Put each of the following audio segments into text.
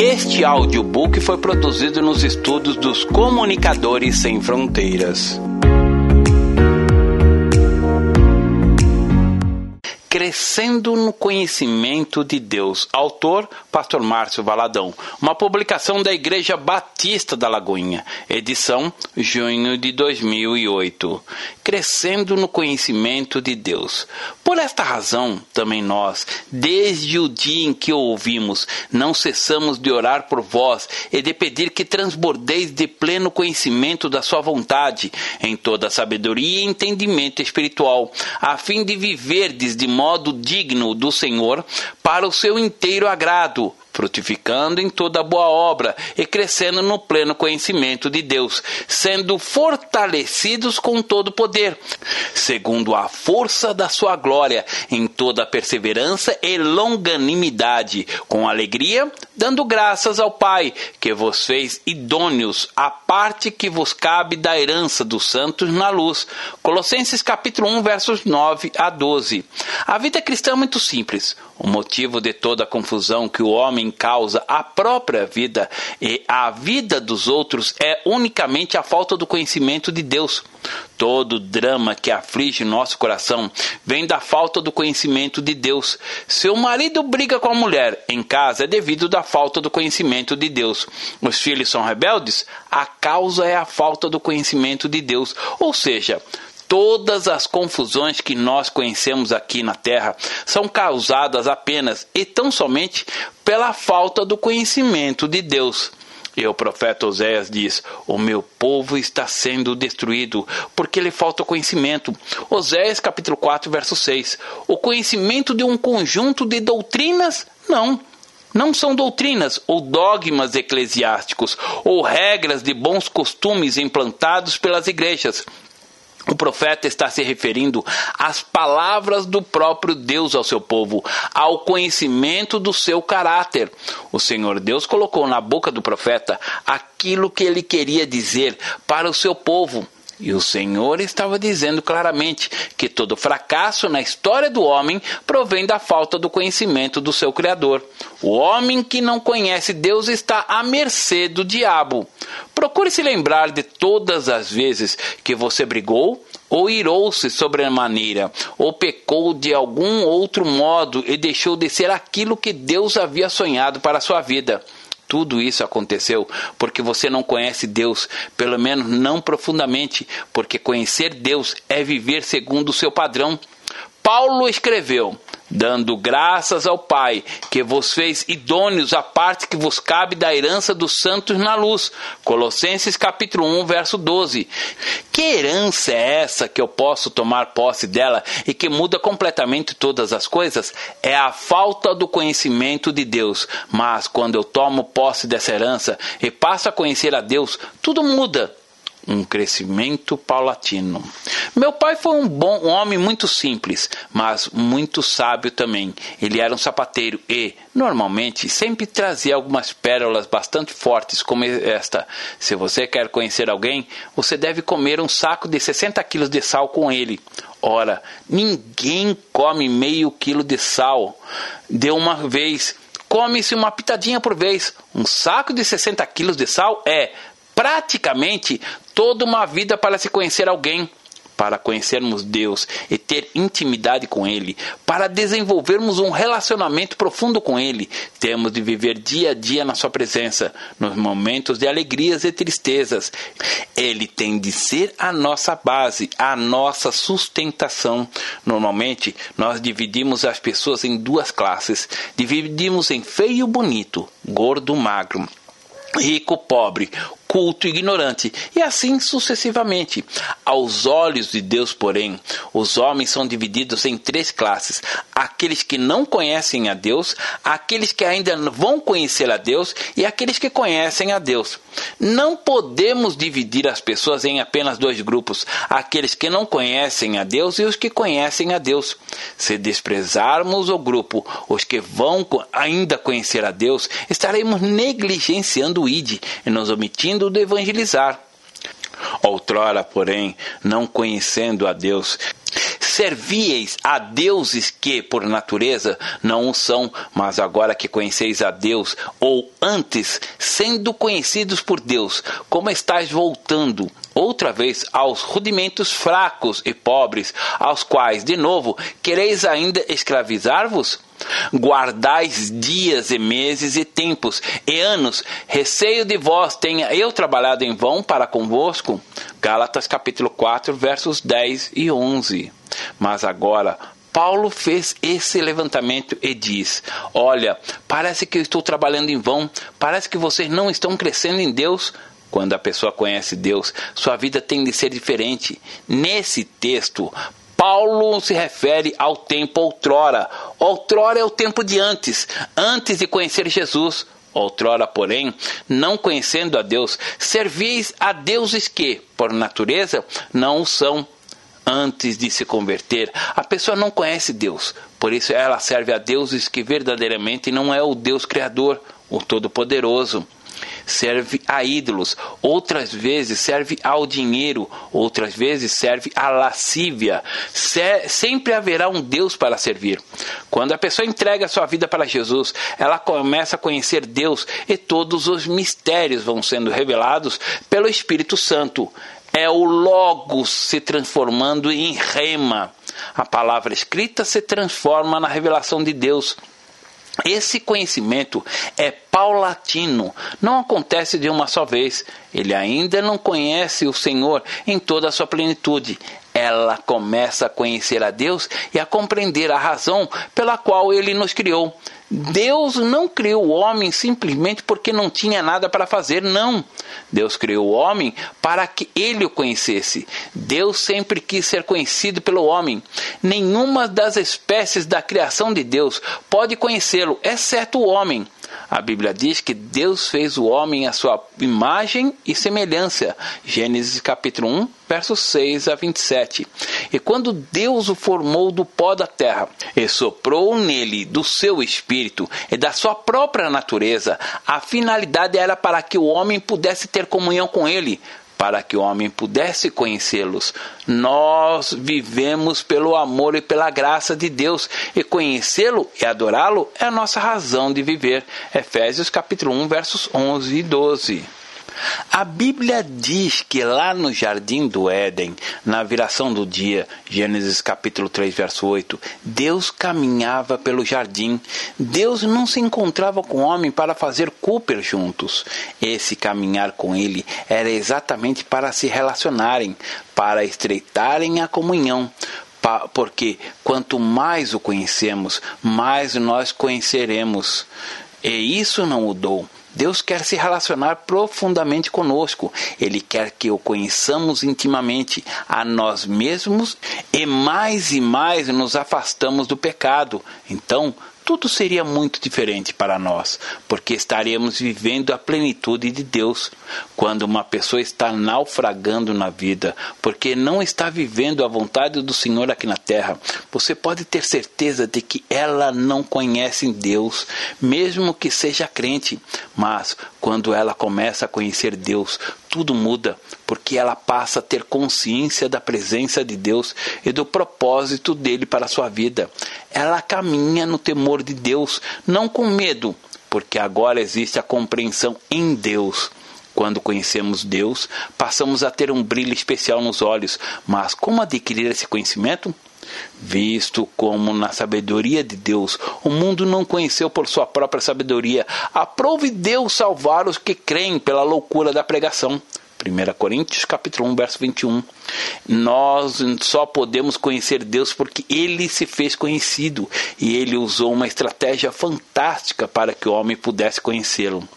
Este audiobook foi produzido nos estudos dos Comunicadores Sem Fronteiras. Crescendo no Conhecimento de Deus. Autor, Pastor Márcio Valadão. Uma publicação da Igreja Batista da Lagoinha. Edição, junho de 2008. Crescendo no Conhecimento de Deus. Por esta razão, também nós, desde o dia em que o ouvimos, não cessamos de orar por vós e de pedir que transbordeis de pleno conhecimento da sua vontade, em toda sabedoria e entendimento espiritual, a fim de viverdes de modo digno do Senhor, para o seu inteiro agrado, frutificando em toda boa obra e crescendo no pleno conhecimento de Deus, sendo fortalecidos com todo poder, segundo a força da sua glória, em toda perseverança e longanimidade, com alegria, dando graças ao Pai, que vos fez idôneos à parte que vos cabe da herança dos santos na luz. Colossenses capítulo 1, versos 9 a 12. A vida cristã é muito simples. O motivo de toda a confusão que o homem causa à própria vida e à vida dos outros é unicamente a falta do conhecimento de Deus. Todo drama que aflige nosso coração vem da falta do conhecimento de Deus. Se o marido briga com a mulher em casa é devido da falta do conhecimento de Deus. Os filhos são rebeldes? A causa é a falta do conhecimento de Deus. Ou seja, Todas as confusões que nós conhecemos aqui na Terra são causadas apenas e tão somente pela falta do conhecimento de Deus. E o profeta Oséias diz: O meu povo está sendo destruído porque lhe falta conhecimento. Oséias capítulo 4, verso 6. O conhecimento de um conjunto de doutrinas? Não. Não são doutrinas ou dogmas eclesiásticos ou regras de bons costumes implantados pelas igrejas. O profeta está se referindo às palavras do próprio Deus ao seu povo, ao conhecimento do seu caráter. O Senhor Deus colocou na boca do profeta aquilo que ele queria dizer para o seu povo. E o Senhor estava dizendo claramente que todo fracasso na história do homem provém da falta do conhecimento do seu Criador. O homem que não conhece Deus está à mercê do diabo. Procure se lembrar de todas as vezes que você brigou, ou irou-se sobremaneira, ou pecou de algum outro modo e deixou de ser aquilo que Deus havia sonhado para a sua vida. Tudo isso aconteceu porque você não conhece Deus, pelo menos não profundamente, porque conhecer Deus é viver segundo o seu padrão. Paulo escreveu: dando graças ao Pai, que vos fez idôneos à parte que vos cabe da herança dos santos na luz. Colossenses capítulo 1, verso 12. Que herança é essa que eu posso tomar posse dela e que muda completamente todas as coisas? É a falta do conhecimento de Deus. Mas quando eu tomo posse dessa herança e passo a conhecer a Deus, tudo muda um crescimento paulatino. Meu pai foi um bom um homem muito simples, mas muito sábio também. Ele era um sapateiro e, normalmente, sempre trazia algumas pérolas bastante fortes, como esta. Se você quer conhecer alguém, você deve comer um saco de 60 quilos de sal com ele. Ora, ninguém come meio quilo de sal de uma vez. Come-se uma pitadinha por vez. Um saco de 60 quilos de sal é praticamente toda uma vida para se conhecer alguém, para conhecermos Deus e ter intimidade com Ele, para desenvolvermos um relacionamento profundo com Ele, temos de viver dia a dia na Sua presença, nos momentos de alegrias e tristezas. Ele tem de ser a nossa base, a nossa sustentação. Normalmente, nós dividimos as pessoas em duas classes: dividimos em feio bonito, gordo, magro rico, pobre, culto ignorante, e assim sucessivamente. Aos olhos de Deus, porém, os homens são divididos em três classes: aqueles que não conhecem a Deus, aqueles que ainda vão conhecer a Deus e aqueles que conhecem a Deus. Não podemos dividir as pessoas em apenas dois grupos: aqueles que não conhecem a Deus e os que conhecem a Deus. Se desprezarmos o grupo, os que vão ainda conhecer a Deus, estaremos negligenciando o ID e nos omitindo de evangelizar. Outrora, porém, não conhecendo a Deus, Servieis a deuses que, por natureza, não o são, mas agora que conheceis a Deus, ou antes, sendo conhecidos por Deus, como estáis voltando outra vez aos rudimentos fracos e pobres, aos quais, de novo, quereis ainda escravizar-vos? Guardais dias e meses e tempos e anos, receio de vós tenha eu trabalhado em vão para convosco. Gálatas capítulo 4, versos 10 e 11. Mas agora, Paulo fez esse levantamento e diz: Olha, parece que eu estou trabalhando em vão, parece que vocês não estão crescendo em Deus. Quando a pessoa conhece Deus, sua vida tem de ser diferente. Nesse texto, Paulo se refere ao tempo outrora. Outrora é o tempo de antes, antes de conhecer Jesus. Outrora, porém, não conhecendo a Deus, servis a deuses que, por natureza, não o são. Antes de se converter, a pessoa não conhece Deus, por isso ela serve a deuses que verdadeiramente não é o Deus Criador, o Todo-Poderoso serve a ídolos, outras vezes serve ao dinheiro, outras vezes serve à lascívia. Se, sempre haverá um Deus para servir. Quando a pessoa entrega sua vida para Jesus, ela começa a conhecer Deus e todos os mistérios vão sendo revelados pelo Espírito Santo. É o Logos se transformando em rema. A palavra escrita se transforma na revelação de Deus. Esse conhecimento é paulatino, não acontece de uma só vez. Ele ainda não conhece o Senhor em toda a sua plenitude. Ela começa a conhecer a Deus e a compreender a razão pela qual ele nos criou. Deus não criou o homem simplesmente porque não tinha nada para fazer, não. Deus criou o homem para que ele o conhecesse. Deus sempre quis ser conhecido pelo homem. Nenhuma das espécies da criação de Deus pode conhecê-lo, exceto o homem. A Bíblia diz que Deus fez o homem à sua imagem e semelhança. Gênesis capítulo 1, versos 6 a 27. E quando Deus o formou do pó da terra e soprou nele do seu espírito e da sua própria natureza, a finalidade era para que o homem pudesse ter comunhão com ele, para que o homem pudesse conhecê-los. Nós vivemos pelo amor e pela graça de Deus, e conhecê-lo e adorá-lo é a nossa razão de viver. Efésios capítulo 1, versos 11 e 12. A Bíblia diz que lá no jardim do Éden, na viração do dia, Gênesis capítulo 3, verso 8, Deus caminhava pelo jardim. Deus não se encontrava com o homem para fazer Cooper juntos. Esse caminhar com ele era exatamente para se relacionarem, para estreitarem a comunhão porque quanto mais o conhecemos, mais nós conheceremos. E isso não mudou. Deus quer se relacionar profundamente conosco. Ele quer que o conheçamos intimamente a nós mesmos e mais e mais nos afastamos do pecado. Então, tudo seria muito diferente para nós, porque estaríamos vivendo a plenitude de Deus. Quando uma pessoa está naufragando na vida, porque não está vivendo a vontade do Senhor aqui na terra, você pode ter certeza de que ela não conhece Deus, mesmo que seja crente. Mas quando ela começa a conhecer Deus, tudo muda, porque ela passa a ter consciência da presença de Deus e do propósito dele para a sua vida. Ela caminha no temor de Deus, não com medo, porque agora existe a compreensão em Deus. Quando conhecemos Deus, passamos a ter um brilho especial nos olhos. Mas como adquirir esse conhecimento? Visto como na sabedoria de Deus o mundo não conheceu por sua própria sabedoria, aprove Deus salvar os que creem pela loucura da pregação. 1 Coríntios capítulo 1, verso 21. Nós só podemos conhecer Deus porque ele se fez conhecido e ele usou uma estratégia fantástica para que o homem pudesse conhecê-lo.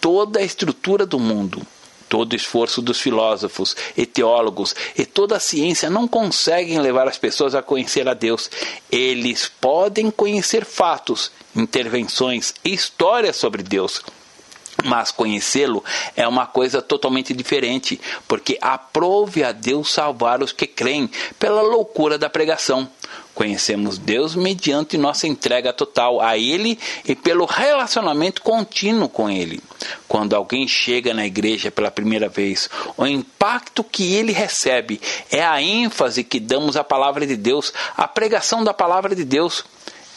Toda a estrutura do mundo, Todo o esforço dos filósofos e teólogos e toda a ciência não conseguem levar as pessoas a conhecer a Deus. Eles podem conhecer fatos, intervenções e histórias sobre Deus. Mas conhecê-lo é uma coisa totalmente diferente, porque aprove a Deus salvar os que creem pela loucura da pregação. Conhecemos Deus mediante nossa entrega total a Ele e pelo relacionamento contínuo com Ele. Quando alguém chega na igreja pela primeira vez, o impacto que ele recebe é a ênfase que damos à palavra de Deus, à pregação da palavra de Deus.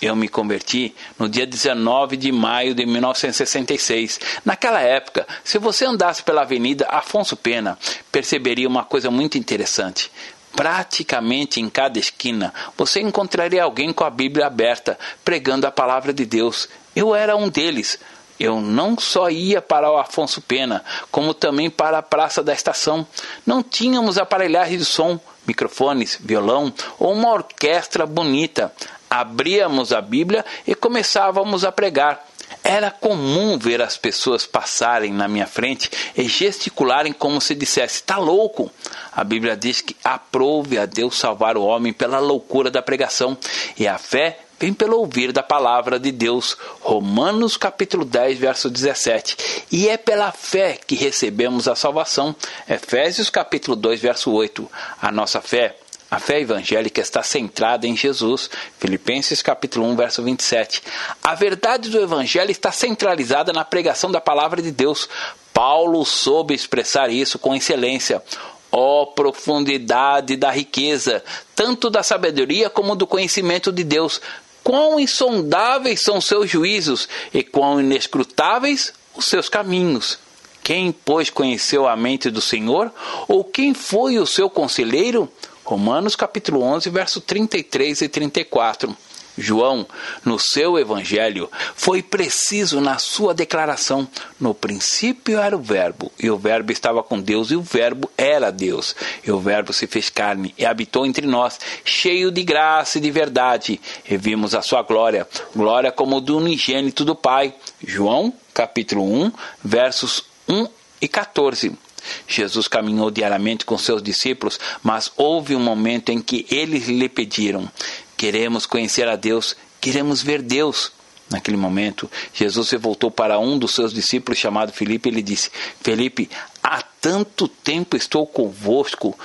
Eu me converti no dia 19 de maio de 1966. Naquela época, se você andasse pela Avenida Afonso Pena, perceberia uma coisa muito interessante. Praticamente em cada esquina você encontraria alguém com a Bíblia aberta, pregando a palavra de Deus. Eu era um deles. Eu não só ia para o Afonso Pena, como também para a Praça da Estação. Não tínhamos aparelhagem de som, microfones, violão ou uma orquestra bonita. Abríamos a Bíblia e começávamos a pregar. Era comum ver as pessoas passarem na minha frente e gesticularem como se dissesse: está louco? A Bíblia diz que aprove a Deus salvar o homem pela loucura da pregação e a fé vem pelo ouvir da palavra de Deus. Romanos capítulo 10, verso 17. E é pela fé que recebemos a salvação. Efésios capítulo 2, verso 8. A nossa fé a fé evangélica está centrada em Jesus. Filipenses capítulo 1, verso 27. A verdade do evangelho está centralizada na pregação da palavra de Deus. Paulo soube expressar isso com excelência. Ó oh, profundidade da riqueza, tanto da sabedoria como do conhecimento de Deus. Quão insondáveis são seus juízos e quão inescrutáveis os seus caminhos. Quem, pois, conheceu a mente do Senhor? Ou quem foi o seu conselheiro? Romanos capítulo 11, verso 33 e 34. João, no seu evangelho, foi preciso na sua declaração: no princípio era o Verbo, e o Verbo estava com Deus, e o Verbo era Deus. E o Verbo se fez carne e habitou entre nós, cheio de graça e de verdade, e vimos a sua glória, glória como do unigênito do Pai. João, capítulo 1, versos 1 e 14. Jesus caminhou diariamente com seus discípulos, mas houve um momento em que eles lhe pediram: Queremos conhecer a Deus, queremos ver Deus. Naquele momento, Jesus se voltou para um dos seus discípulos chamado Felipe e lhe disse: Felipe, há tanto tempo estou convosco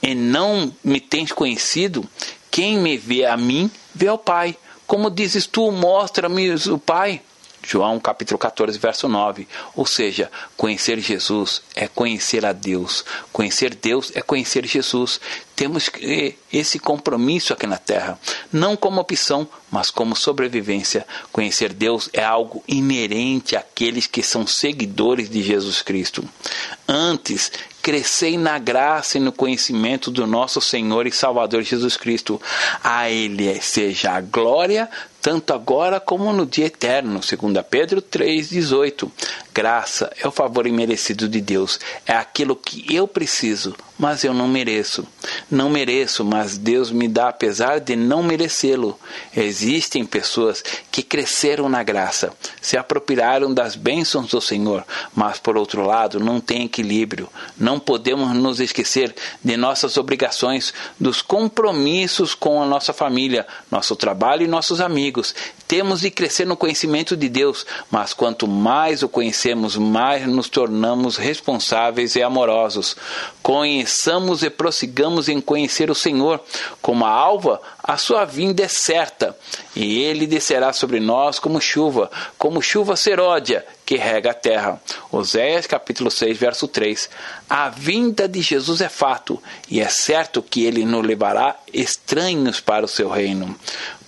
e não me tens conhecido? Quem me vê a mim, vê ao Pai. Como dizes tu, mostra-me o Pai. João capítulo 14, verso 9. Ou seja, conhecer Jesus é conhecer a Deus. Conhecer Deus é conhecer Jesus. Temos esse compromisso aqui na terra, não como opção, mas como sobrevivência. Conhecer Deus é algo inerente àqueles que são seguidores de Jesus Cristo. Antes, crescei na graça e no conhecimento do nosso Senhor e Salvador Jesus Cristo. A Ele seja a glória, tanto agora como no dia eterno. 2 Pedro 3,18. Graça é o favor imerecido de Deus, é aquilo que eu preciso, mas eu não mereço. Não mereço, mas Deus me dá apesar de não merecê-lo. Existem pessoas que cresceram na graça, se apropriaram das bênçãos do Senhor, mas por outro lado não têm equilíbrio. Não podemos nos esquecer de nossas obrigações, dos compromissos com a nossa família, nosso trabalho e nossos amigos. Temos de crescer no conhecimento de Deus, mas quanto mais o conhecemos, mais nos tornamos responsáveis e amorosos. Conheçamos e prossigamos em conhecer o Senhor. Como a alva, a sua vinda é certa, e ele descerá sobre nós como chuva, como chuva seródia que rega a terra. Oséias capítulo 6, verso 3. A vinda de Jesus é fato, e é certo que ele nos levará estranhos para o seu reino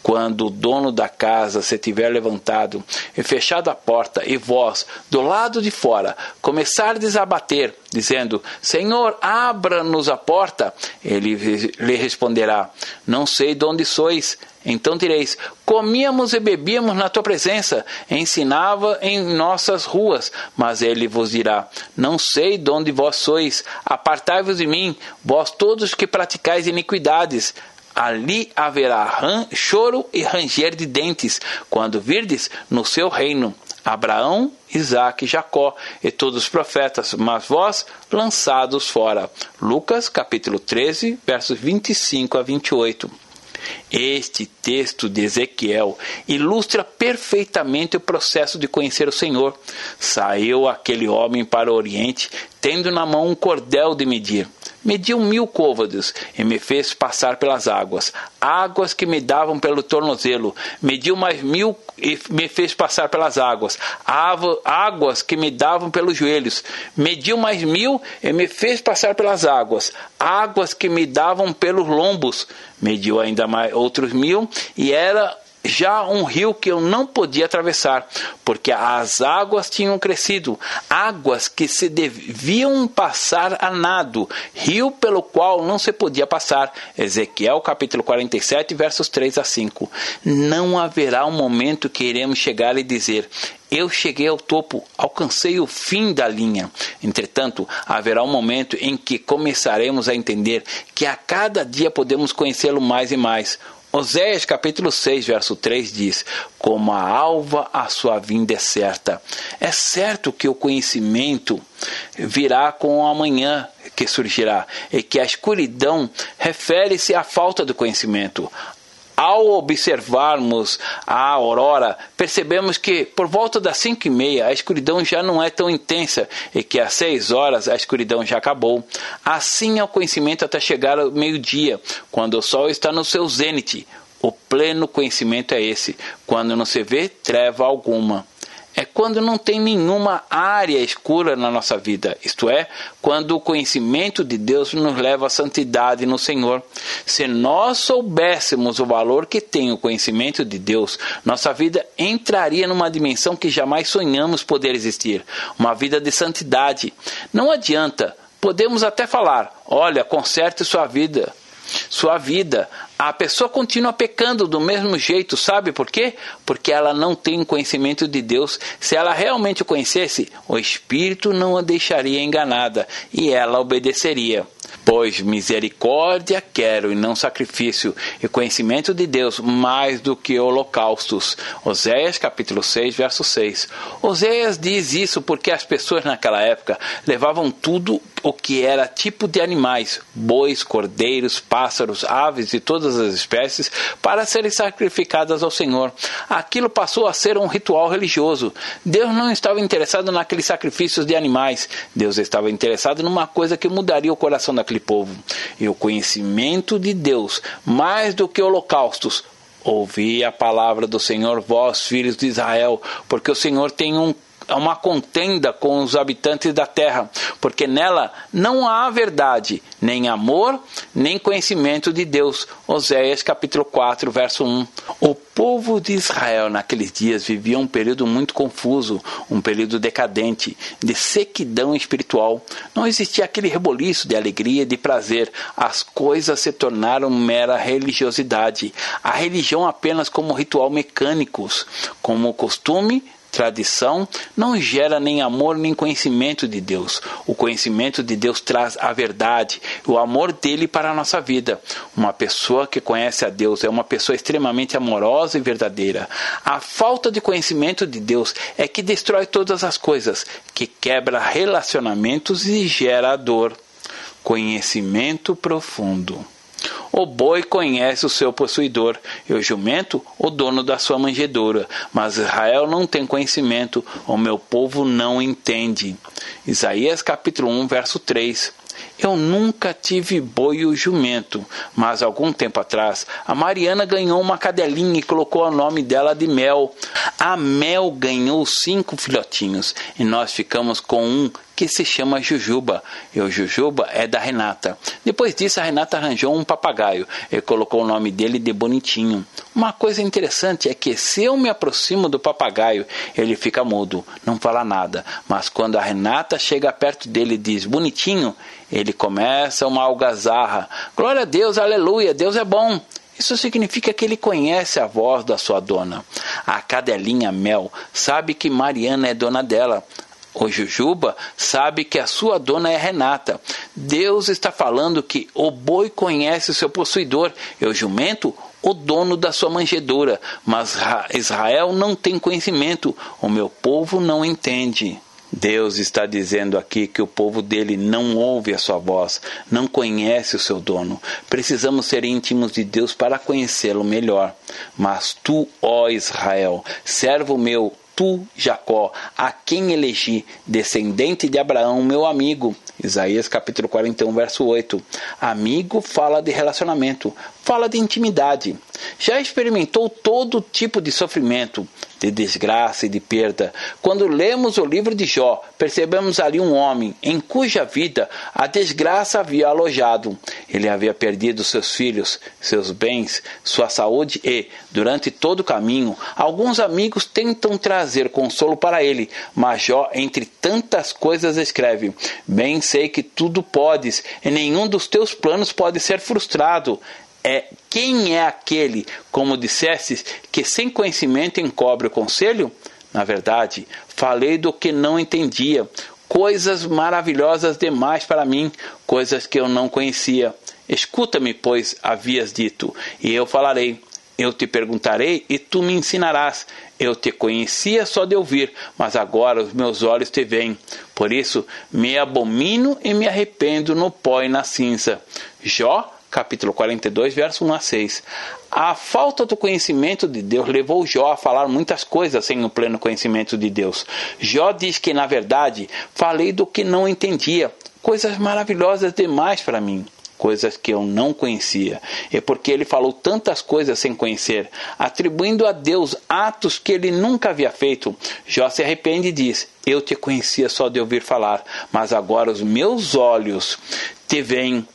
quando o dono da casa se tiver levantado e fechado a porta, e vós, do lado de fora, começardes a bater, dizendo: Senhor, abra-nos a porta, ele lhe responderá: Não sei de onde sois. Então direis: Comíamos e bebíamos na tua presença, ensinava em nossas ruas. Mas ele vos dirá: Não sei de onde vós sois, apartai-vos de mim, vós todos que praticais iniquidades ali haverá choro e ranger de dentes, quando virdes no seu reino Abraão, Isaac, Jacó e todos os profetas, mas vós lançados fora. Lucas capítulo 13, versos 25 a 28. Este texto de Ezequiel ilustra perfeitamente o processo de conhecer o Senhor. Saiu aquele homem para o Oriente, tendo na mão um cordel de medir mediu mil côvados e me fez passar pelas águas, águas que me davam pelo tornozelo, mediu mais mil e me fez passar pelas águas, águas que me davam pelos joelhos, mediu mais mil e me fez passar pelas águas, águas que me davam pelos lombos, mediu ainda mais outros mil e era já um rio que eu não podia atravessar, porque as águas tinham crescido, águas que se deviam passar a nado, rio pelo qual não se podia passar. Ezequiel capítulo 47, versos 3 a 5. Não haverá um momento que iremos chegar e dizer: eu cheguei ao topo, alcancei o fim da linha. Entretanto, haverá um momento em que começaremos a entender que a cada dia podemos conhecê-lo mais e mais. Oséias capítulo 6, verso 3 diz: Como a alva a sua vinda é certa. É certo que o conhecimento virá com o amanhã que surgirá, e que a escuridão refere-se à falta do conhecimento. Ao observarmos a aurora, percebemos que por volta das cinco e meia a escuridão já não é tão intensa e que às seis horas a escuridão já acabou. Assim é o conhecimento até chegar ao meio-dia, quando o sol está no seu zênite. O pleno conhecimento é esse, quando não se vê treva alguma é quando não tem nenhuma área escura na nossa vida, isto é, quando o conhecimento de Deus nos leva à santidade no Senhor. Se nós soubéssemos o valor que tem o conhecimento de Deus, nossa vida entraria numa dimensão que jamais sonhamos poder existir uma vida de santidade. Não adianta, podemos até falar: olha, conserte sua vida sua vida. A pessoa continua pecando do mesmo jeito, sabe por quê? Porque ela não tem conhecimento de Deus. Se ela realmente o conhecesse, o Espírito não a deixaria enganada e ela obedeceria. Pois misericórdia quero e não sacrifício, e conhecimento de Deus mais do que holocaustos. Oséias capítulo 6, verso 6. Oséias diz isso porque as pessoas naquela época levavam tudo o que era tipo de animais, bois, cordeiros, pássaros, aves e todas as espécies, para serem sacrificadas ao Senhor. Aquilo passou a ser um ritual religioso. Deus não estava interessado naqueles sacrifícios de animais. Deus estava interessado numa coisa que mudaria o coração daquele povo. E o conhecimento de Deus, mais do que holocaustos, Ouvi a palavra do Senhor, vós, filhos de Israel, porque o Senhor tem um uma contenda com os habitantes da terra, porque nela não há verdade, nem amor, nem conhecimento de Deus. Oséias capítulo 4, verso 1. O povo de Israel naqueles dias vivia um período muito confuso, um período decadente, de sequidão espiritual. Não existia aquele reboliço de alegria e de prazer. As coisas se tornaram mera religiosidade. A religião apenas como ritual mecânicos, como costume tradição não gera nem amor nem conhecimento de Deus. O conhecimento de Deus traz a verdade, o amor dele para a nossa vida. Uma pessoa que conhece a Deus é uma pessoa extremamente amorosa e verdadeira. A falta de conhecimento de Deus é que destrói todas as coisas, que quebra relacionamentos e gera dor. Conhecimento profundo. O boi conhece o seu possuidor, e o jumento o dono da sua manjedoura. Mas Israel não tem conhecimento, o meu povo não entende. Isaías capítulo 1, verso 3. Eu nunca tive boi ou jumento, mas algum tempo atrás a Mariana ganhou uma cadelinha e colocou o nome dela de Mel. A Mel ganhou cinco filhotinhos e nós ficamos com um que se chama Jujuba. E o Jujuba é da Renata. Depois disso, a Renata arranjou um papagaio e colocou o nome dele de Bonitinho. Uma coisa interessante é que se eu me aproximo do papagaio, ele fica mudo, não fala nada. Mas quando a Renata chega perto dele e diz Bonitinho, ele começa uma algazarra. Glória a Deus, aleluia, Deus é bom. Isso significa que ele conhece a voz da sua dona. A cadelinha Mel sabe que Mariana é dona dela. O Jujuba sabe que a sua dona é Renata. Deus está falando que o boi conhece o seu possuidor e o jumento o dono da sua manjedoura, mas Israel não tem conhecimento, o meu povo não entende. Deus está dizendo aqui que o povo dele não ouve a sua voz, não conhece o seu dono. Precisamos ser íntimos de Deus para conhecê-lo melhor. Mas tu, ó Israel, servo meu, tu, Jacó, a quem elegi, descendente de Abraão, meu amigo. Isaías capítulo 41, verso 8. Amigo fala de relacionamento, fala de intimidade. Já experimentou todo tipo de sofrimento, de desgraça e de perda. Quando lemos o livro de Jó, percebemos ali um homem em cuja vida a desgraça havia alojado. Ele havia perdido seus filhos, seus bens, sua saúde e, durante todo o caminho, alguns amigos tentam trazer consolo para ele, mas Jó, entre tantas coisas, escreve: Bem sei que tudo podes, e nenhum dos teus planos pode ser frustrado é quem é aquele, como dissestes, que sem conhecimento encobre o conselho? Na verdade, falei do que não entendia, coisas maravilhosas demais para mim, coisas que eu não conhecia. Escuta-me, pois havias dito, e eu falarei. Eu te perguntarei e tu me ensinarás. Eu te conhecia só de ouvir, mas agora os meus olhos te veem. Por isso me abomino e me arrependo no pó e na cinza. Jó capítulo 42, verso 1 a 6. A falta do conhecimento de Deus levou Jó a falar muitas coisas sem o pleno conhecimento de Deus. Jó diz que, na verdade, falei do que não entendia, coisas maravilhosas demais para mim coisas que eu não conhecia. É porque ele falou tantas coisas sem conhecer, atribuindo a Deus atos que ele nunca havia feito. Jó se arrepende e diz: Eu te conhecia só de ouvir falar, mas agora os meus olhos te veem.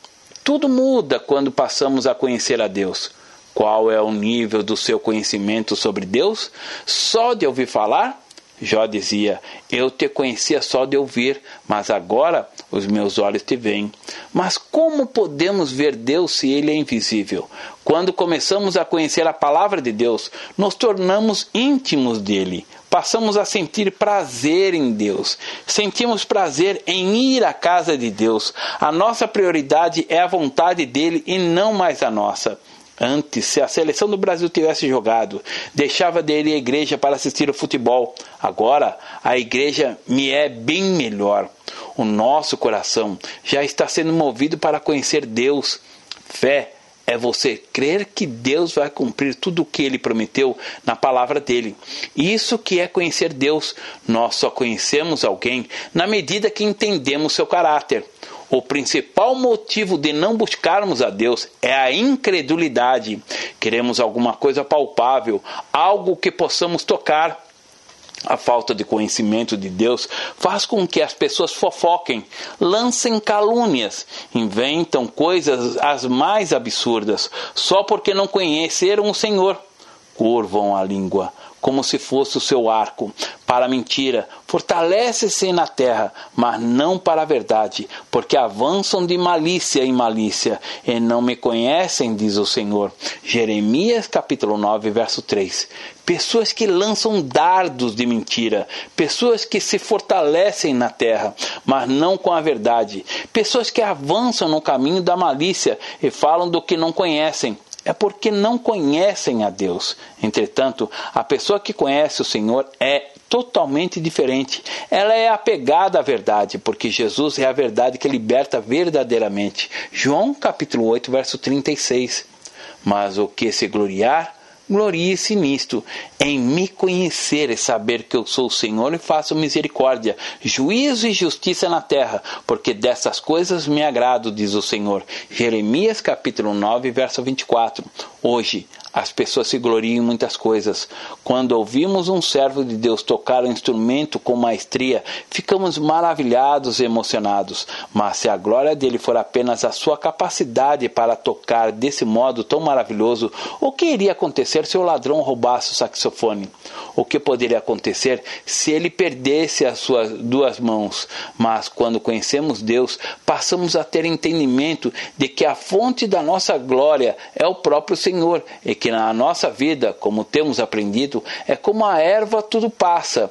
Tudo muda quando passamos a conhecer a Deus. Qual é o nível do seu conhecimento sobre Deus? Só de ouvir falar? Jó dizia: Eu te conhecia só de ouvir, mas agora os meus olhos te veem. Mas como podemos ver Deus se ele é invisível? Quando começamos a conhecer a palavra de Deus, nos tornamos íntimos dele passamos a sentir prazer em Deus. Sentimos prazer em ir à casa de Deus. A nossa prioridade é a vontade dele e não mais a nossa. Antes, se a seleção do Brasil tivesse jogado, deixava de ir à igreja para assistir o futebol. Agora, a igreja me é bem melhor. O nosso coração já está sendo movido para conhecer Deus. Fé é você crer que Deus vai cumprir tudo o que ele prometeu na palavra dele. Isso que é conhecer Deus. Nós só conhecemos alguém na medida que entendemos seu caráter. O principal motivo de não buscarmos a Deus é a incredulidade. Queremos alguma coisa palpável, algo que possamos tocar. A falta de conhecimento de Deus faz com que as pessoas fofoquem, lancem calúnias, inventam coisas as mais absurdas, só porque não conheceram o Senhor. Curvam a língua, como se fosse o seu arco, para a mentira. Fortalece-se na terra, mas não para a verdade, porque avançam de malícia em malícia, e não me conhecem, diz o Senhor. Jeremias capítulo 9, verso 3. Pessoas que lançam dardos de mentira, pessoas que se fortalecem na terra, mas não com a verdade, pessoas que avançam no caminho da malícia e falam do que não conhecem é porque não conhecem a Deus. Entretanto, a pessoa que conhece o Senhor é totalmente diferente. Ela é apegada à verdade, porque Jesus é a verdade que liberta verdadeiramente. João capítulo 8, verso 36. Mas o que se gloriar, Glorie-se nisto, em me conhecer e saber que eu sou o Senhor e faço misericórdia, juízo e justiça na terra, porque dessas coisas me agrado, diz o Senhor. Jeremias capítulo 9, verso 24. Hoje, as pessoas se gloriam em muitas coisas. Quando ouvimos um servo de Deus tocar um instrumento com maestria, ficamos maravilhados e emocionados. Mas se a glória dele for apenas a sua capacidade para tocar desse modo tão maravilhoso, o que iria acontecer se o ladrão roubasse o saxofone? O que poderia acontecer se ele perdesse as suas duas mãos? Mas quando conhecemos Deus, passamos a ter entendimento de que a fonte da nossa glória é o próprio Senhor e que que na nossa vida, como temos aprendido, é como a erva tudo passa.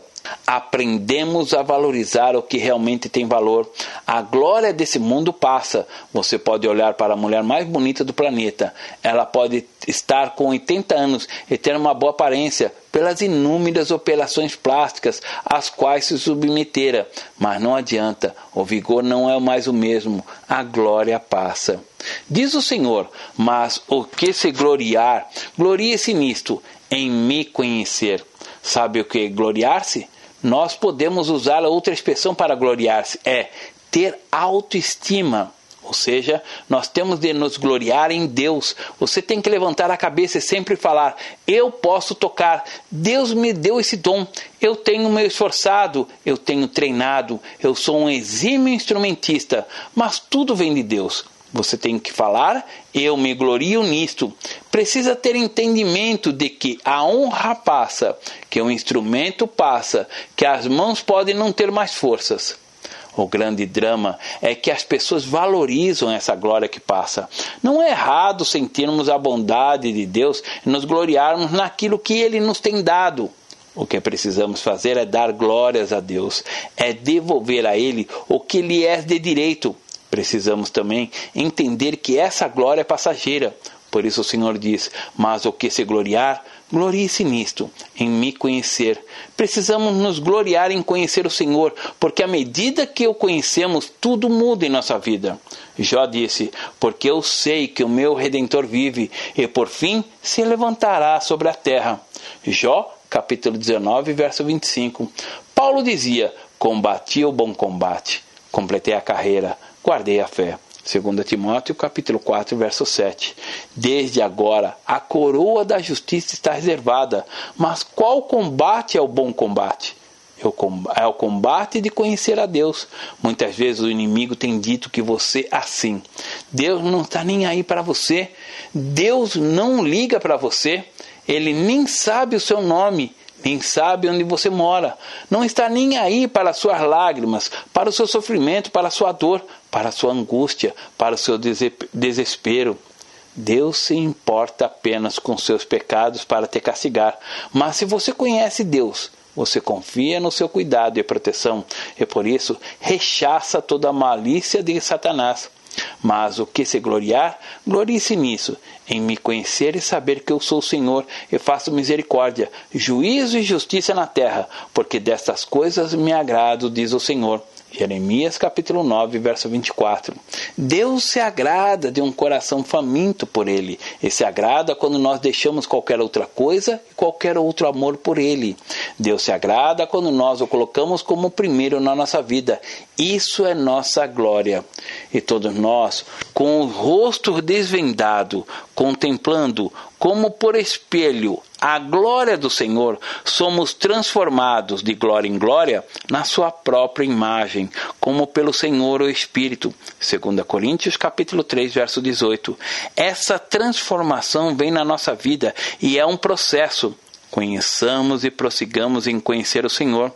Aprendemos a valorizar o que realmente tem valor. A glória desse mundo passa. Você pode olhar para a mulher mais bonita do planeta. Ela pode estar com 80 anos e ter uma boa aparência pelas inúmeras operações plásticas às quais se submetera. Mas não adianta, o vigor não é mais o mesmo. A glória passa. Diz o Senhor: Mas o que se gloriar, glorie-se nisto, em me conhecer. Sabe o que é gloriar-se? Nós podemos usar a outra expressão para gloriar-se, é ter autoestima. Ou seja, nós temos de nos gloriar em Deus. Você tem que levantar a cabeça e sempre falar: Eu posso tocar, Deus me deu esse dom, eu tenho me esforçado, eu tenho treinado, eu sou um exímio instrumentista, mas tudo vem de Deus. Você tem que falar, eu me glorio nisto. Precisa ter entendimento de que a honra passa, que o instrumento passa, que as mãos podem não ter mais forças. O grande drama é que as pessoas valorizam essa glória que passa. Não é errado sentirmos a bondade de Deus e nos gloriarmos naquilo que Ele nos tem dado. O que precisamos fazer é dar glórias a Deus, é devolver a Ele o que lhe é de direito. Precisamos também entender que essa glória é passageira. Por isso o Senhor diz: Mas o que se gloriar, Glorie-se nisto, em me conhecer. Precisamos nos gloriar em conhecer o Senhor, porque à medida que o conhecemos, tudo muda em nossa vida. Jó disse: Porque eu sei que o meu redentor vive e por fim se levantará sobre a terra. Jó, capítulo 19, verso 25. Paulo dizia: Combati o bom combate, completei a carreira, guardei a fé. 2 Timóteo capítulo 4, verso 7. Desde agora a coroa da justiça está reservada, mas qual combate é o bom combate? É o combate de conhecer a Deus. Muitas vezes o inimigo tem dito que você é assim. Deus não está nem aí para você. Deus não liga para você. Ele nem sabe o seu nome nem sabe onde você mora, não está nem aí para as suas lágrimas, para o seu sofrimento, para a sua dor, para a sua angústia, para o seu desespero. Deus se importa apenas com seus pecados para te castigar. Mas se você conhece Deus, você confia no seu cuidado e proteção, e por isso rechaça toda a malícia de Satanás. Mas o que se gloriar, glorie-se nisso, em me conhecer e saber que eu sou o Senhor e faço misericórdia, juízo e justiça na terra, porque destas coisas me agrado, diz o Senhor. Jeremias capítulo 9, verso 24. Deus se agrada de um coração faminto por Ele, e se agrada quando nós deixamos qualquer outra coisa e qualquer outro amor por Ele. Deus se agrada quando nós o colocamos como primeiro na nossa vida. Isso é nossa glória. E todos nós, com o rosto desvendado, contemplando como por espelho a glória do Senhor, somos transformados de glória em glória na sua própria imagem, como pelo Senhor o Espírito. 2 Coríntios capítulo 3, verso 18. Essa transformação vem na nossa vida e é um processo Conheçamos e prossigamos em conhecer o Senhor.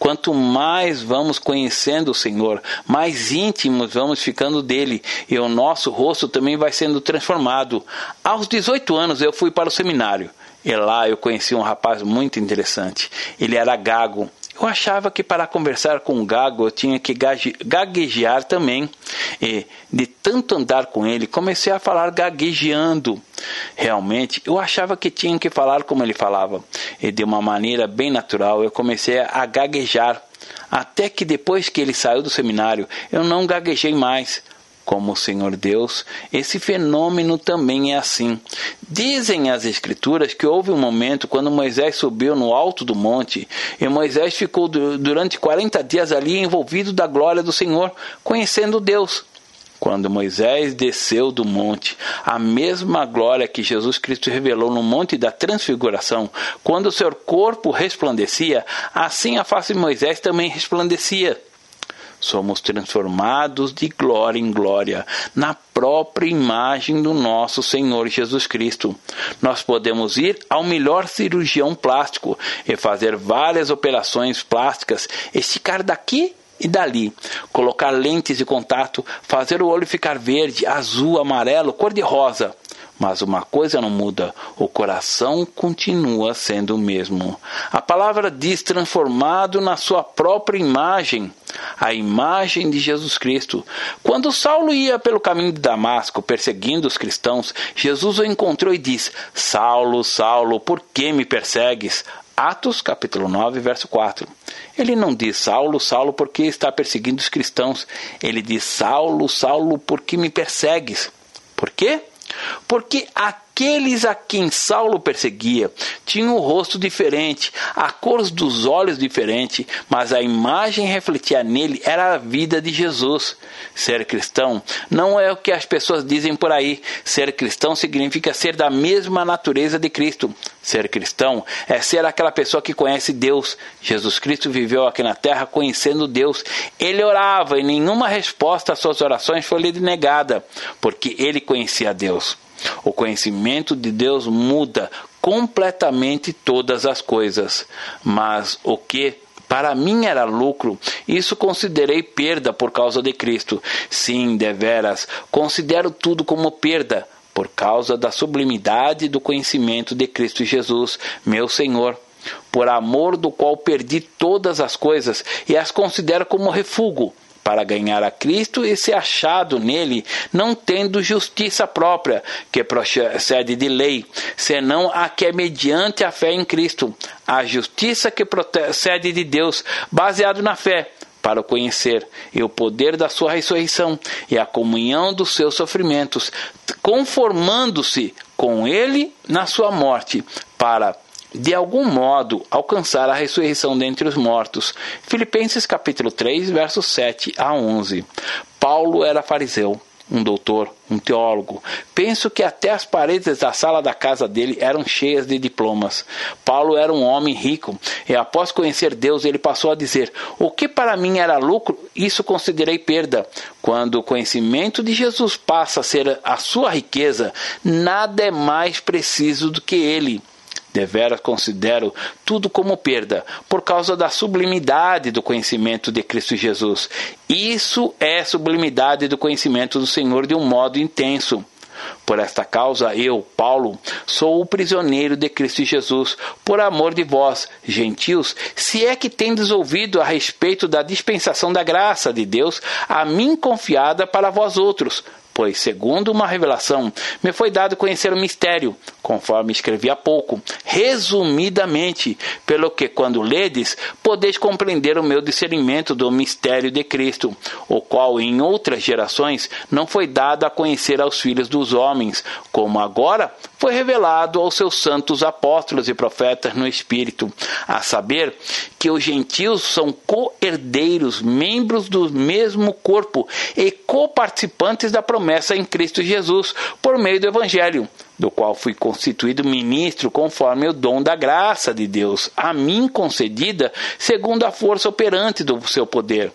Quanto mais vamos conhecendo o Senhor, mais íntimos vamos ficando dele e o nosso rosto também vai sendo transformado. Aos 18 anos eu fui para o seminário e lá eu conheci um rapaz muito interessante. Ele era gago eu achava que para conversar com o gago eu tinha que gaguejar também. E, de tanto andar com ele, comecei a falar gaguejando. Realmente, eu achava que tinha que falar como ele falava. E de uma maneira bem natural, eu comecei a gaguejar. Até que depois que ele saiu do seminário, eu não gaguejei mais como o Senhor Deus, esse fenômeno também é assim. Dizem as Escrituras que houve um momento quando Moisés subiu no alto do monte e Moisés ficou durante 40 dias ali envolvido da glória do Senhor, conhecendo Deus. Quando Moisés desceu do monte, a mesma glória que Jesus Cristo revelou no monte da transfiguração, quando o seu corpo resplandecia, assim a face de Moisés também resplandecia somos transformados de glória em glória na própria imagem do nosso Senhor Jesus Cristo. Nós podemos ir ao melhor cirurgião plástico e fazer várias operações plásticas, esticar daqui e dali, colocar lentes de contato, fazer o olho ficar verde, azul, amarelo, cor-de-rosa. Mas uma coisa não muda: o coração continua sendo o mesmo. A palavra diz transformado na sua própria imagem, a imagem de Jesus Cristo. Quando Saulo ia pelo caminho de Damasco perseguindo os cristãos, Jesus o encontrou e disse: Saulo, Saulo, por que me persegues? Atos capítulo 9, verso 4. Ele não diz Saulo, Saulo, porque está perseguindo os cristãos. Ele diz Saulo, Saulo, por que me persegues? Por quê? Porque a Aqueles a quem Saulo perseguia tinham o rosto diferente, a cor dos olhos diferente, mas a imagem refletida nele era a vida de Jesus. Ser cristão não é o que as pessoas dizem por aí. Ser cristão significa ser da mesma natureza de Cristo. Ser cristão é ser aquela pessoa que conhece Deus. Jesus Cristo viveu aqui na terra conhecendo Deus. Ele orava e nenhuma resposta às suas orações foi lhe negada, porque ele conhecia Deus. O conhecimento de Deus muda completamente todas as coisas, mas o que para mim era lucro, isso considerei perda por causa de Cristo. Sim, deveras, considero tudo como perda por causa da sublimidade do conhecimento de Cristo Jesus, meu Senhor, por amor do qual perdi todas as coisas e as considero como refúgio para ganhar a Cristo e ser achado nele, não tendo justiça própria, que procede de lei, senão a que é mediante a fé em Cristo, a justiça que procede de Deus, baseado na fé, para o conhecer, e o poder da sua ressurreição, e a comunhão dos seus sofrimentos, conformando-se com ele na sua morte, para de algum modo alcançar a ressurreição dentre os mortos. Filipenses capítulo 3, versos 7 a 11. Paulo era fariseu um doutor, um teólogo. Penso que até as paredes da sala da casa dele eram cheias de diplomas. Paulo era um homem rico e após conhecer Deus, ele passou a dizer: "O que para mim era lucro, isso considerei perda. Quando o conhecimento de Jesus passa a ser a sua riqueza, nada é mais preciso do que ele." Deveras considero tudo como perda, por causa da sublimidade do conhecimento de Cristo Jesus. Isso é sublimidade do conhecimento do Senhor de um modo intenso. Por esta causa, eu, Paulo, sou o prisioneiro de Cristo Jesus, por amor de vós, gentios, se é que tendes ouvido a respeito da dispensação da graça de Deus, a mim confiada para vós outros, pois, segundo uma revelação, me foi dado conhecer o mistério, conforme escrevi há pouco, resumidamente, pelo que, quando ledes, podeis compreender o meu discernimento do mistério de Cristo, o qual em outras gerações não foi dado a conhecer aos filhos dos homens, como agora foi revelado aos seus santos apóstolos e profetas no Espírito, a saber que os gentios são co-herdeiros, membros do mesmo corpo e coparticipantes da promessa em Cristo Jesus, por meio do Evangelho, do qual fui constituído ministro conforme o dom da graça de Deus, a mim concedida segundo a força operante do seu poder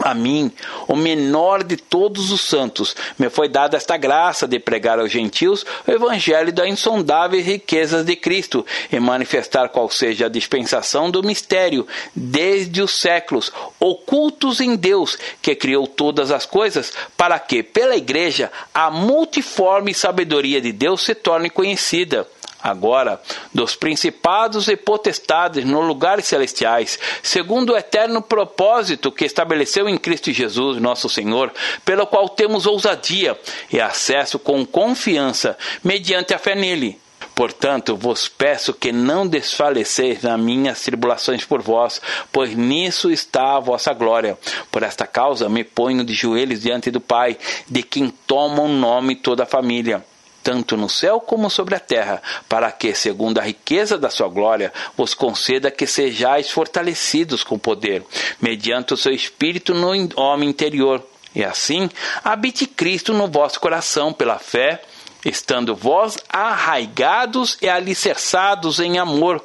a mim, o menor de todos os santos, me foi dada esta graça de pregar aos gentios o evangelho das insondáveis riquezas de Cristo e manifestar qual seja a dispensação do mistério desde os séculos, ocultos em Deus, que criou todas as coisas, para que, pela igreja, a multiforme sabedoria de Deus se torne conhecida agora dos principados e potestades nos lugares celestiais, segundo o eterno propósito que estabeleceu em Cristo Jesus, nosso Senhor, pelo qual temos ousadia e acesso com confiança mediante a fé nele. Portanto, vos peço que não desfaleceis nas minhas tribulações por vós, pois nisso está a vossa glória. Por esta causa me ponho de joelhos diante do Pai, de quem toma o nome toda a família tanto no céu como sobre a terra, para que, segundo a riqueza da sua glória, vos conceda que sejais fortalecidos com poder, mediante o seu espírito no homem interior. E assim, habite Cristo no vosso coração pela fé, estando vós arraigados e alicerçados em amor,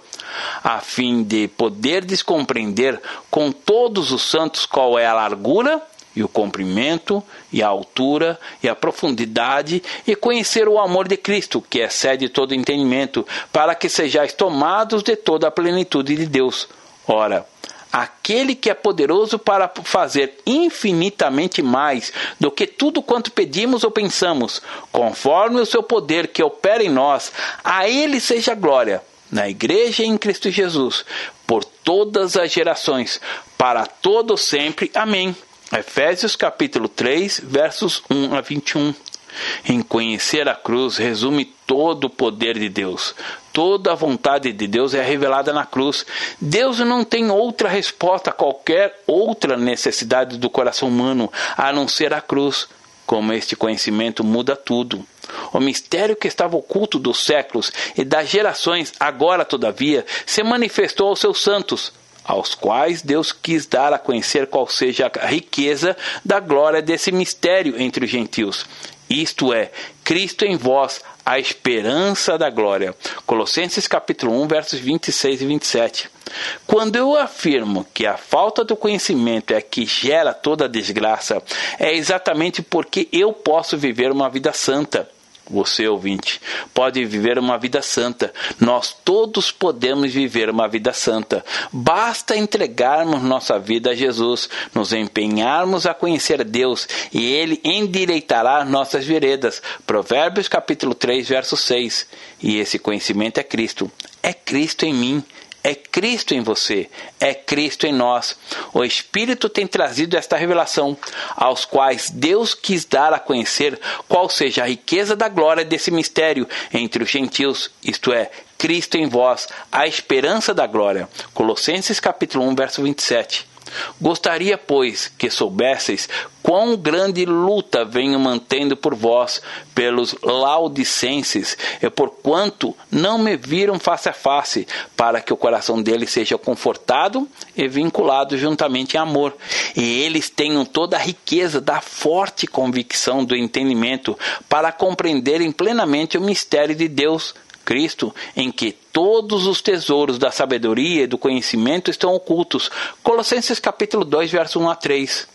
a fim de poderdes compreender com todos os santos qual é a largura, e o comprimento, e a altura, e a profundidade, e conhecer o amor de Cristo, que excede todo entendimento, para que sejais tomados de toda a plenitude de Deus. Ora, aquele que é poderoso para fazer infinitamente mais do que tudo quanto pedimos ou pensamos, conforme o seu poder que opera em nós, a ele seja glória, na Igreja em Cristo Jesus, por todas as gerações, para todo sempre. Amém. Efésios capítulo 3, versos 1 a 21. Em conhecer a cruz resume todo o poder de Deus. Toda a vontade de Deus é revelada na cruz. Deus não tem outra resposta a qualquer outra necessidade do coração humano a não ser a cruz. Como este conhecimento muda tudo. O mistério que estava oculto dos séculos e das gerações, agora, todavia, se manifestou aos seus santos, aos quais Deus quis dar a conhecer qual seja a riqueza da glória desse mistério entre os gentios. Isto é, Cristo em vós, a esperança da glória. Colossenses capítulo 1, versos 26 e 27. Quando eu afirmo que a falta do conhecimento é que gera toda a desgraça, é exatamente porque eu posso viver uma vida santa você ouvinte, pode viver uma vida santa. Nós todos podemos viver uma vida santa. Basta entregarmos nossa vida a Jesus, nos empenharmos a conhecer Deus e Ele endireitará nossas veredas. Provérbios capítulo 3, verso 6. E esse conhecimento é Cristo. É Cristo em mim. É Cristo em você, é Cristo em nós. O Espírito tem trazido esta revelação, aos quais Deus quis dar a conhecer qual seja a riqueza da glória desse mistério entre os gentios, isto é, Cristo em vós, a esperança da glória. Colossenses capítulo 1, verso 27. Gostaria, pois, que soubesseis quão grande luta venho mantendo por vós, pelos laudicenses, e por quanto não me viram face a face, para que o coração deles seja confortado e vinculado juntamente em amor, e eles tenham toda a riqueza da forte convicção do entendimento, para compreenderem plenamente o mistério de Deus Cristo, em que todos os tesouros da sabedoria e do conhecimento estão ocultos. Colossenses capítulo 2, verso 1 a 3.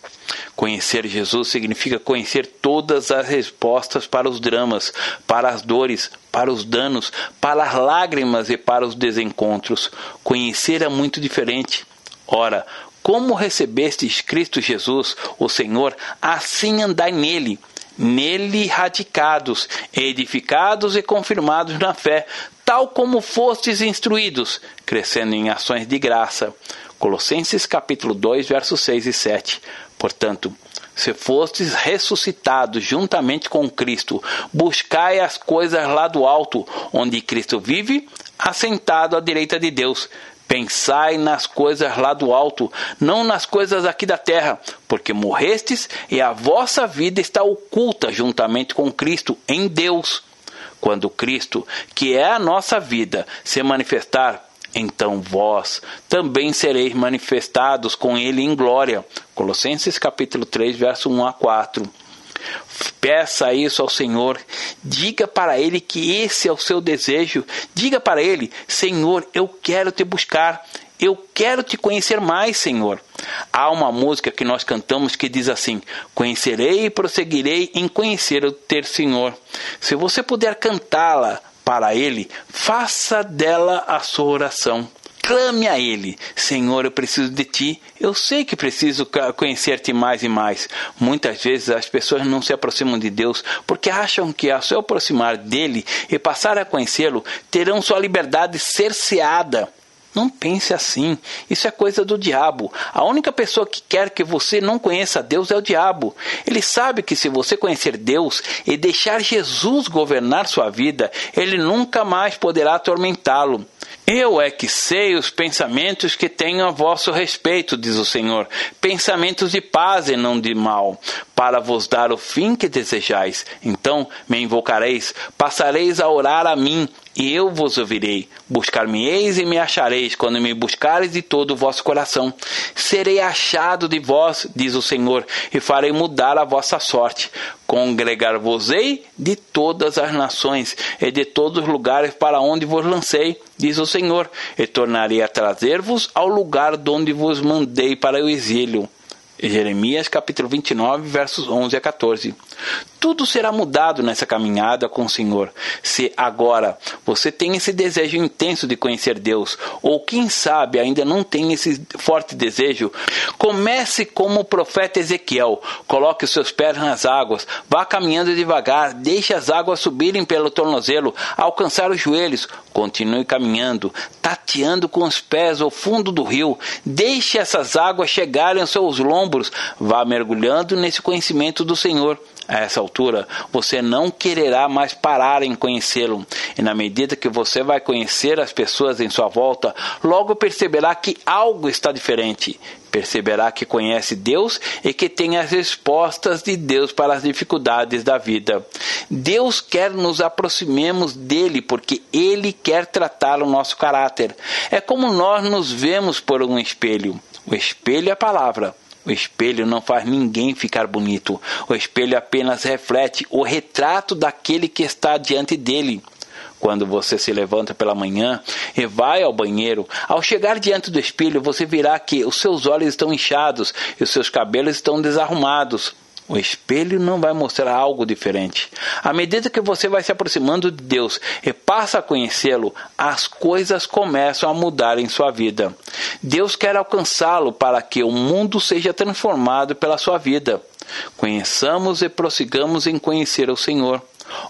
Conhecer Jesus significa conhecer todas as respostas para os dramas, para as dores, para os danos, para as lágrimas e para os desencontros. Conhecer é muito diferente. Ora, como recebestes Cristo Jesus, o Senhor, assim andai nele nele radicados, edificados e confirmados na fé, tal como fostes instruídos, crescendo em ações de graça. Colossenses capítulo 2, versos 6 e 7. Portanto, se fostes ressuscitados juntamente com Cristo, buscai as coisas lá do alto, onde Cristo vive, assentado à direita de Deus. Pensai nas coisas lá do alto, não nas coisas aqui da terra, porque morrestes e a vossa vida está oculta juntamente com Cristo em Deus. Quando Cristo, que é a nossa vida, se manifestar, então vós também sereis manifestados com ele em glória. Colossenses capítulo 3, verso 1 a 4. Peça isso ao Senhor. Diga para Ele que esse é o seu desejo. Diga para Ele: Senhor, eu quero te buscar. Eu quero te conhecer mais, Senhor. Há uma música que nós cantamos que diz assim: Conhecerei e prosseguirei em conhecer o ter Senhor. Se você puder cantá-la para Ele, faça dela a sua oração. Clame a Ele: Senhor, eu preciso de Ti. Eu sei que preciso conhecer-te mais e mais. Muitas vezes as pessoas não se aproximam de Deus porque acham que ao se aproximar dele e passar a conhecê-lo, terão sua liberdade cerceada. Não pense assim. Isso é coisa do diabo. A única pessoa que quer que você não conheça Deus é o diabo. Ele sabe que se você conhecer Deus e deixar Jesus governar sua vida, ele nunca mais poderá atormentá-lo. Eu é que sei os pensamentos que tenho a vosso respeito, diz o Senhor, pensamentos de paz e não de mal, para vos dar o fim que desejais. Então me invocareis, passareis a orar a mim, e eu vos ouvirei. Buscar-me-eis e me achareis, quando me buscareis de todo o vosso coração. Serei achado de vós, diz o Senhor, e farei mudar a vossa sorte. Congregar-vos-ei de todas as nações e de todos os lugares para onde vos lancei, diz o Senhor, e tornarei a trazer-vos ao lugar de onde vos mandei para o exílio. Jeremias capítulo 29, versos 11 a 14. Tudo será mudado nessa caminhada com o Senhor. Se agora você tem esse desejo intenso de conhecer Deus, ou quem sabe ainda não tem esse forte desejo, comece como o profeta Ezequiel. Coloque os seus pés nas águas, vá caminhando devagar, deixe as águas subirem pelo tornozelo, alcançar os joelhos. Continue caminhando, tateando com os pés ao fundo do rio. Deixe essas águas chegarem aos seus lombos. Vá mergulhando nesse conhecimento do Senhor. A essa altura, você não quererá mais parar em conhecê-lo, e na medida que você vai conhecer as pessoas em sua volta, logo perceberá que algo está diferente. Perceberá que conhece Deus e que tem as respostas de Deus para as dificuldades da vida. Deus quer nos aproximemos dele porque ele quer tratar o nosso caráter. É como nós nos vemos por um espelho. O espelho é a palavra. O espelho não faz ninguém ficar bonito. O espelho apenas reflete o retrato daquele que está diante dele. Quando você se levanta pela manhã e vai ao banheiro, ao chegar diante do espelho, você verá que os seus olhos estão inchados e os seus cabelos estão desarrumados. O espelho não vai mostrar algo diferente. À medida que você vai se aproximando de Deus e passa a conhecê-lo, as coisas começam a mudar em sua vida. Deus quer alcançá-lo para que o mundo seja transformado pela sua vida. Conheçamos e prossigamos em conhecer o Senhor.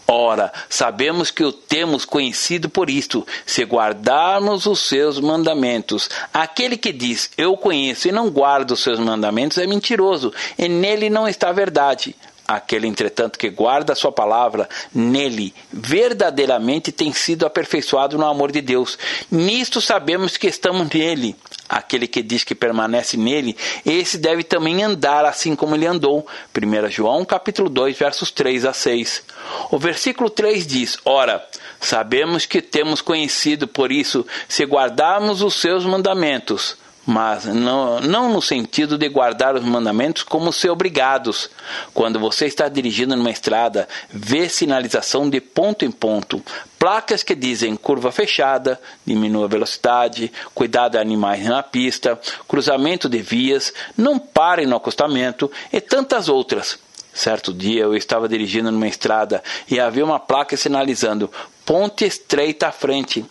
Ora, sabemos que o temos conhecido por isto, se guardarmos os seus mandamentos. Aquele que diz, eu conheço e não guarda os seus mandamentos, é mentiroso, e nele não está verdade. Aquele, entretanto, que guarda a sua palavra, nele verdadeiramente tem sido aperfeiçoado no amor de Deus. Nisto sabemos que estamos nele. Aquele que diz que permanece nele, esse deve também andar assim como ele andou. 1 João capítulo 2, versos 3 a 6. O versículo 3 diz: Ora, sabemos que temos conhecido por isso, se guardarmos os seus mandamentos mas não, não no sentido de guardar os mandamentos como ser obrigados. Quando você está dirigindo numa estrada, vê sinalização de ponto em ponto, placas que dizem curva fechada, diminua a velocidade, cuidado de animais na pista, cruzamento de vias, não pare no acostamento e tantas outras. Certo dia eu estava dirigindo numa estrada e havia uma placa sinalizando ponte estreita à frente.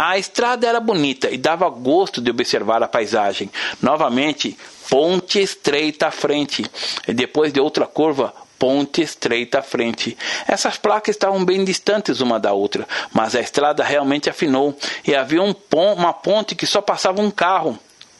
A estrada era bonita e dava gosto de observar a paisagem. Novamente, ponte estreita à frente. E depois de outra curva, ponte estreita à frente. Essas placas estavam bem distantes uma da outra, mas a estrada realmente afinou e havia um pon uma ponte que só passava um carro.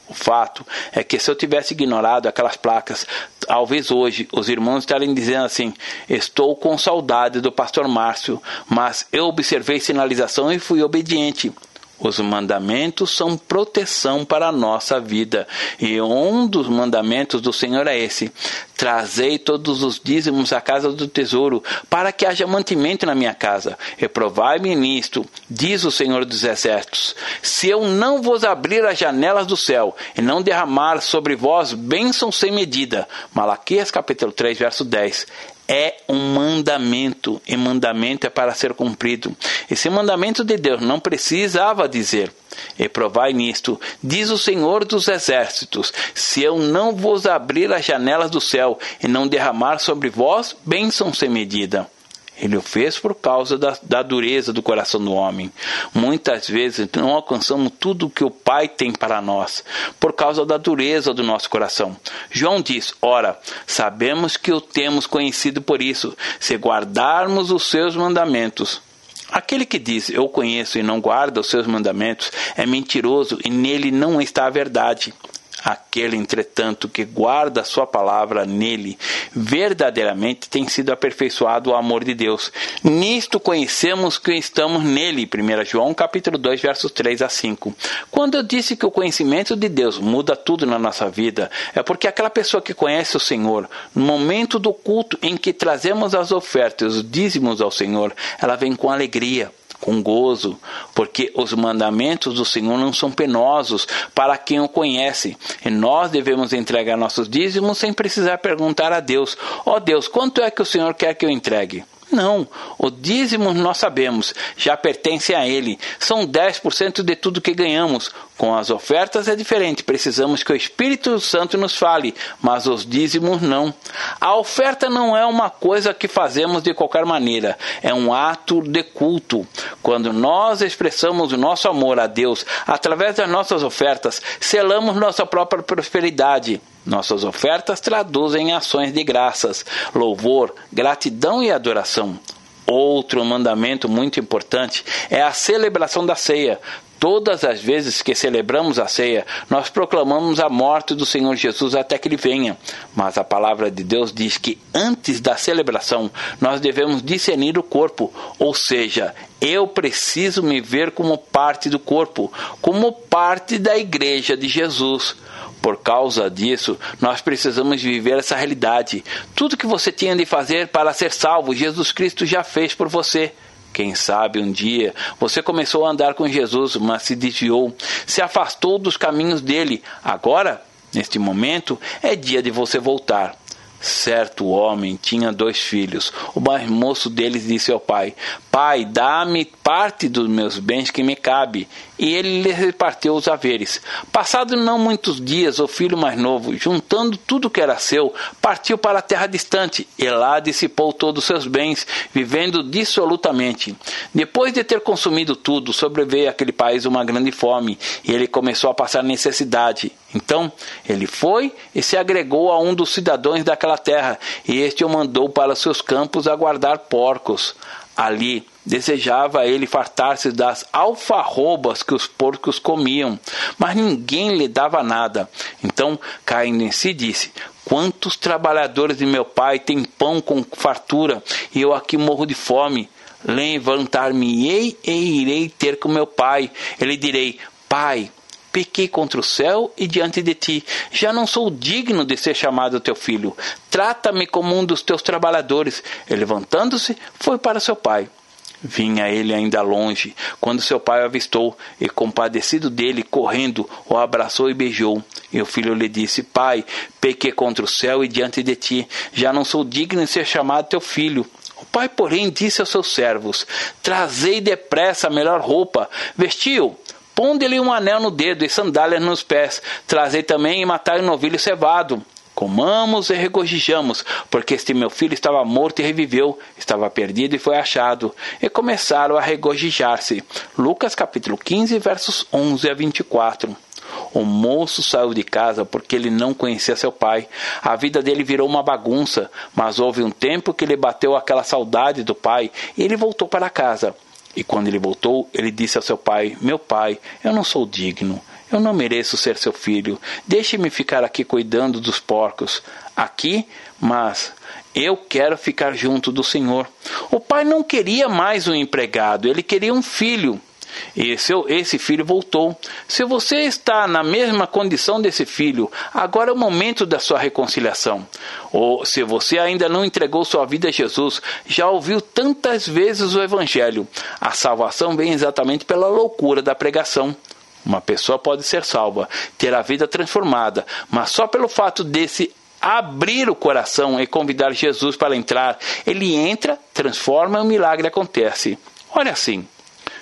O fato é que se eu tivesse ignorado aquelas placas, talvez hoje os irmãos estariam dizendo assim: Estou com saudade do pastor Márcio, mas eu observei sinalização e fui obediente. Os mandamentos são proteção para a nossa vida. E um dos mandamentos do Senhor é esse: Trazei todos os dízimos à casa do tesouro, para que haja mantimento na minha casa. Reprovai-me nisto, diz o Senhor dos Exércitos. Se eu não vos abrir as janelas do céu e não derramar sobre vós bênção sem medida. Malaquias capítulo 3, verso 10 é um mandamento, e mandamento é para ser cumprido. Esse mandamento de Deus não precisava dizer: E provai nisto, diz o Senhor dos Exércitos: se eu não vos abrir as janelas do céu e não derramar sobre vós bênção sem medida. Ele o fez por causa da, da, dureza do coração do homem. Muitas vezes não alcançamos tudo o que o Pai tem para nós, por causa da dureza do nosso coração. João diz: Ora, sabemos que o temos conhecido por isso, se guardarmos os seus mandamentos. Aquele que diz eu conheço e não guarda os seus mandamentos é mentiroso e nele não está a verdade. Aquele, entretanto, que guarda a sua palavra nele, verdadeiramente tem sido aperfeiçoado o amor de Deus. Nisto conhecemos que estamos nele. 1 João capítulo 2, versos 3 a 5. Quando eu disse que o conhecimento de Deus muda tudo na nossa vida, é porque aquela pessoa que conhece o Senhor, no momento do culto em que trazemos as ofertas, os dízimos ao Senhor, ela vem com alegria com gozo, porque os mandamentos do Senhor não são penosos para quem o conhece. E nós devemos entregar nossos dízimos sem precisar perguntar a Deus: Ó oh Deus, quanto é que o Senhor quer que eu entregue? Não, o dízimo nós sabemos, já pertence a ele. São 10% de tudo que ganhamos. Com as ofertas é diferente, precisamos que o Espírito Santo nos fale, mas os dízimos não. A oferta não é uma coisa que fazemos de qualquer maneira, é um ato de culto. Quando nós expressamos o nosso amor a Deus através das nossas ofertas, selamos nossa própria prosperidade. Nossas ofertas traduzem ações de graças, louvor, gratidão e adoração. Outro mandamento muito importante é a celebração da ceia. Todas as vezes que celebramos a ceia, nós proclamamos a morte do Senhor Jesus até que ele venha. Mas a palavra de Deus diz que antes da celebração, nós devemos discernir o corpo, ou seja, eu preciso me ver como parte do corpo, como parte da igreja de Jesus. Por causa disso, nós precisamos viver essa realidade. Tudo que você tinha de fazer para ser salvo, Jesus Cristo já fez por você. Quem sabe um dia você começou a andar com Jesus, mas se desviou, se afastou dos caminhos dele. Agora, neste momento, é dia de você voltar. Certo homem tinha dois filhos. O mais moço deles disse ao pai: Pai, dá-me parte dos meus bens que me cabe. E ele lhe repartiu os haveres. Passado não muitos dias, o filho mais novo, juntando tudo que era seu, partiu para a terra distante e lá dissipou todos os seus bens, vivendo dissolutamente. Depois de ter consumido tudo, sobreveio àquele país uma grande fome e ele começou a passar necessidade. Então ele foi e se agregou a um dos cidadãos daquela terra, e este o mandou para seus campos a guardar porcos. Ali desejava ele fartar-se das alfarrobas que os porcos comiam, mas ninguém lhe dava nada. Então, caindo em si, disse: Quantos trabalhadores de meu pai têm pão com fartura, e eu aqui morro de fome? Levantar-me-ei e irei ter com meu pai. Ele direi: Pai, pequei contra o céu e diante de ti. Já não sou digno de ser chamado teu filho. Trata-me como um dos teus trabalhadores. E levantando-se, foi para seu pai. Vinha ele ainda longe, quando seu pai o avistou, e compadecido dele, correndo, o abraçou e beijou. E o filho lhe disse: Pai, pequei contra o céu e diante de ti, já não sou digno de ser chamado teu filho. O pai, porém, disse aos seus servos: Trazei depressa a melhor roupa, vestiu, Ponde-lhe um anel no dedo e sandálias nos pés. Trazei também e matai um novilho cevado. Comamos e regozijamos, porque este meu filho estava morto e reviveu, estava perdido e foi achado. E começaram a regozijar-se. Lucas capítulo 15, versos 11 a 24. O moço saiu de casa porque ele não conhecia seu pai. A vida dele virou uma bagunça, mas houve um tempo que lhe bateu aquela saudade do pai e ele voltou para casa. E quando ele voltou, ele disse ao seu pai: Meu pai, eu não sou digno. Eu não mereço ser seu filho. Deixe-me ficar aqui cuidando dos porcos. Aqui, mas eu quero ficar junto do Senhor. O pai não queria mais um empregado, ele queria um filho. Esse, esse filho voltou. Se você está na mesma condição desse filho, agora é o momento da sua reconciliação. Ou se você ainda não entregou sua vida a Jesus, já ouviu tantas vezes o Evangelho. A salvação vem exatamente pela loucura da pregação. Uma pessoa pode ser salva, ter a vida transformada, mas só pelo fato desse abrir o coração e convidar Jesus para entrar, ele entra, transforma e o milagre acontece. Olha assim.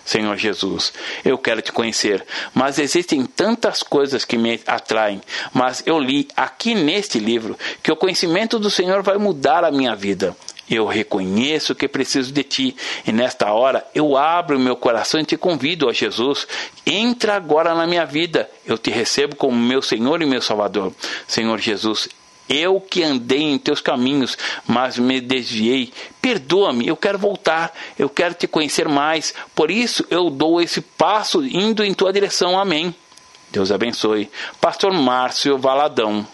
Senhor Jesus. Eu quero te conhecer, mas existem tantas coisas que me atraem. Mas eu li aqui neste livro que o conhecimento do Senhor vai mudar a minha vida. Eu reconheço que preciso de ti, e nesta hora eu abro meu coração e te convido, ó Jesus. Entra agora na minha vida. Eu te recebo como meu Senhor e meu Salvador. Senhor Jesus, eu que andei em teus caminhos, mas me desviei. Perdoa-me, eu quero voltar, eu quero te conhecer mais. Por isso eu dou esse passo indo em tua direção. Amém. Deus abençoe. Pastor Márcio Valadão.